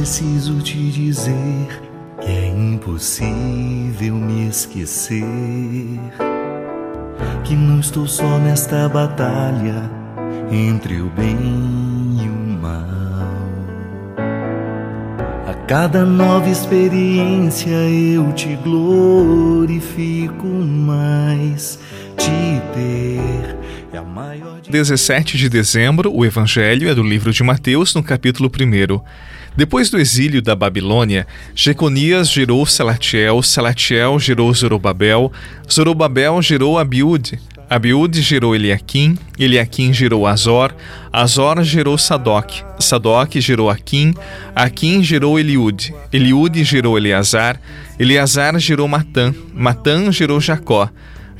preciso te dizer que é impossível me esquecer. Que não estou só nesta batalha entre o bem e o mal. A cada nova experiência eu te glorifico mais. Te ter é a maior. 17 de dezembro, o Evangelho é do livro de Mateus, no capítulo 1. Depois do exílio da Babilônia, Jeconias gerou Salatiel, Salatiel gerou Zorobabel, Zorobabel gerou Abiúde, Abiúde gerou Eliaquim, Eliaquim gerou Azor, Azor gerou Sadoc, Sadoc gerou Aquim, Aquim gerou Eliúde, Eliúde gerou Eleazar, Eleazar gerou Matã, Matã gerou Jacó,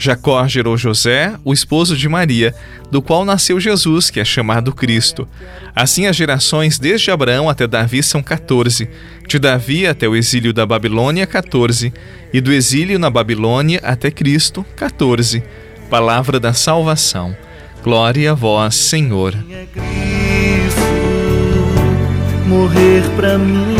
Jacó gerou José, o esposo de Maria, do qual nasceu Jesus, que é chamado Cristo. Assim, as gerações desde Abraão até Davi são 14, de Davi até o exílio da Babilônia, 14, e do exílio na Babilônia até Cristo, 14. Palavra da salvação. Glória a vós, Senhor. Morrer para mim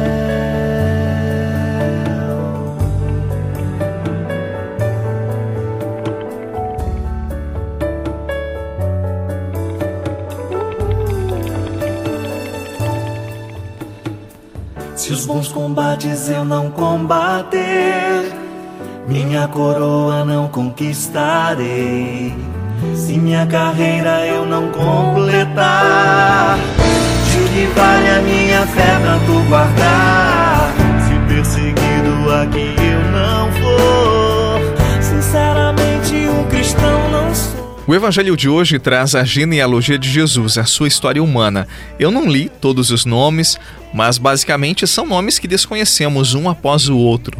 Se os bons combates eu não combater, minha coroa não conquistarei. Se minha carreira eu não completar, O evangelho de hoje traz a genealogia de Jesus, a sua história humana. Eu não li todos os nomes, mas basicamente são nomes que desconhecemos um após o outro.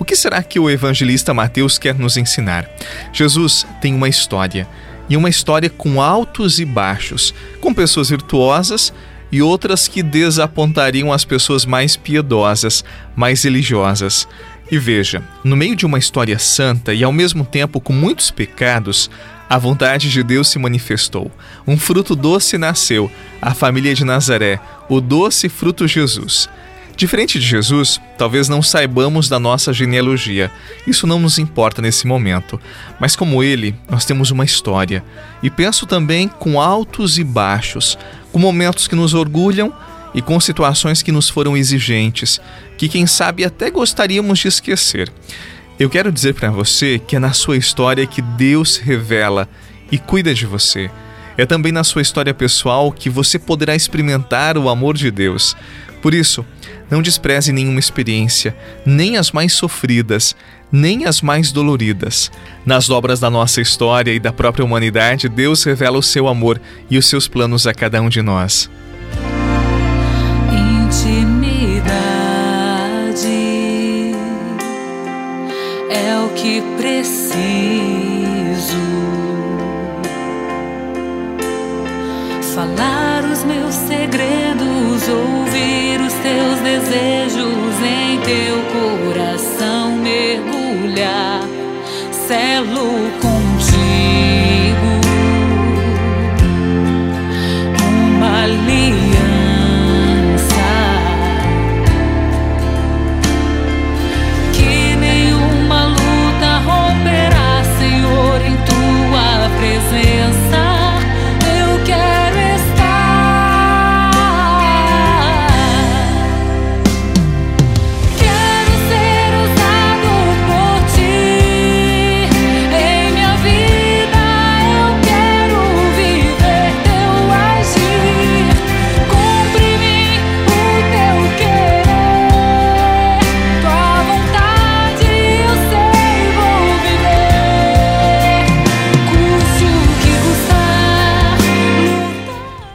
O que será que o evangelista Mateus quer nos ensinar? Jesus tem uma história, e uma história com altos e baixos, com pessoas virtuosas e outras que desapontariam as pessoas mais piedosas, mais religiosas. E veja, no meio de uma história santa e ao mesmo tempo com muitos pecados, a vontade de Deus se manifestou. Um fruto doce nasceu, a família de Nazaré, o doce fruto Jesus. Diferente de Jesus, talvez não saibamos da nossa genealogia. Isso não nos importa nesse momento. Mas como ele, nós temos uma história. E penso também com altos e baixos, com momentos que nos orgulham e com situações que nos foram exigentes, que quem sabe até gostaríamos de esquecer. Eu quero dizer para você que é na sua história que Deus revela e cuida de você. É também na sua história pessoal que você poderá experimentar o amor de Deus. Por isso, não despreze nenhuma experiência, nem as mais sofridas, nem as mais doloridas. Nas obras da nossa história e da própria humanidade, Deus revela o seu amor e os seus planos a cada um de nós. Que preciso. Falar os meus segredos, ouvir os teus desejos em teu coração mergulhar, selo contigo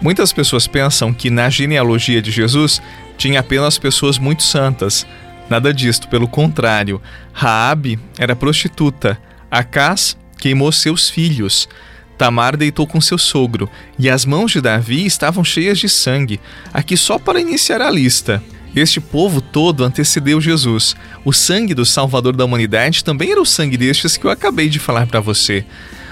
Muitas pessoas pensam que na genealogia de Jesus tinha apenas pessoas muito santas. Nada disto, pelo contrário. Raabe era prostituta, Acás queimou seus filhos, Tamar deitou com seu sogro, e as mãos de Davi estavam cheias de sangue. Aqui só para iniciar a lista. Este povo todo antecedeu Jesus. O sangue do Salvador da humanidade também era o sangue destes que eu acabei de falar para você.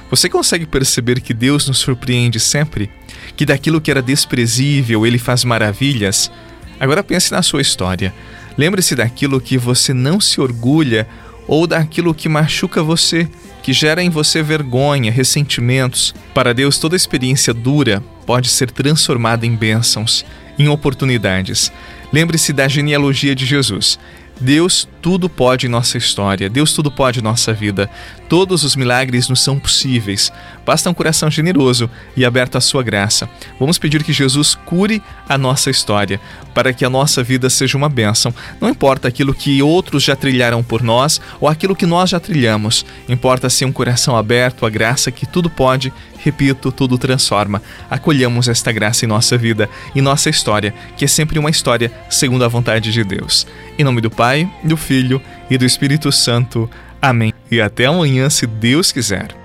Você consegue perceber que Deus nos surpreende sempre? Que daquilo que era desprezível ele faz maravilhas? Agora pense na sua história. Lembre-se daquilo que você não se orgulha ou daquilo que machuca você, que gera em você vergonha, ressentimentos. Para Deus, toda experiência dura pode ser transformada em bênçãos, em oportunidades. Lembre-se da genealogia de Jesus. Deus tudo pode em nossa história, Deus tudo pode em nossa vida. Todos os milagres nos são possíveis. Basta um coração generoso e aberto à sua graça. Vamos pedir que Jesus cure a nossa história, para que a nossa vida seja uma bênção. Não importa aquilo que outros já trilharam por nós ou aquilo que nós já trilhamos. Importa ser um coração aberto à graça que tudo pode, repito, tudo transforma. Acolhamos esta graça em nossa vida, em nossa história, que é sempre uma história segundo a vontade de Deus. Em nome do Pai, do Filho e do Espírito Santo. Amém. E até amanhã, se Deus quiser.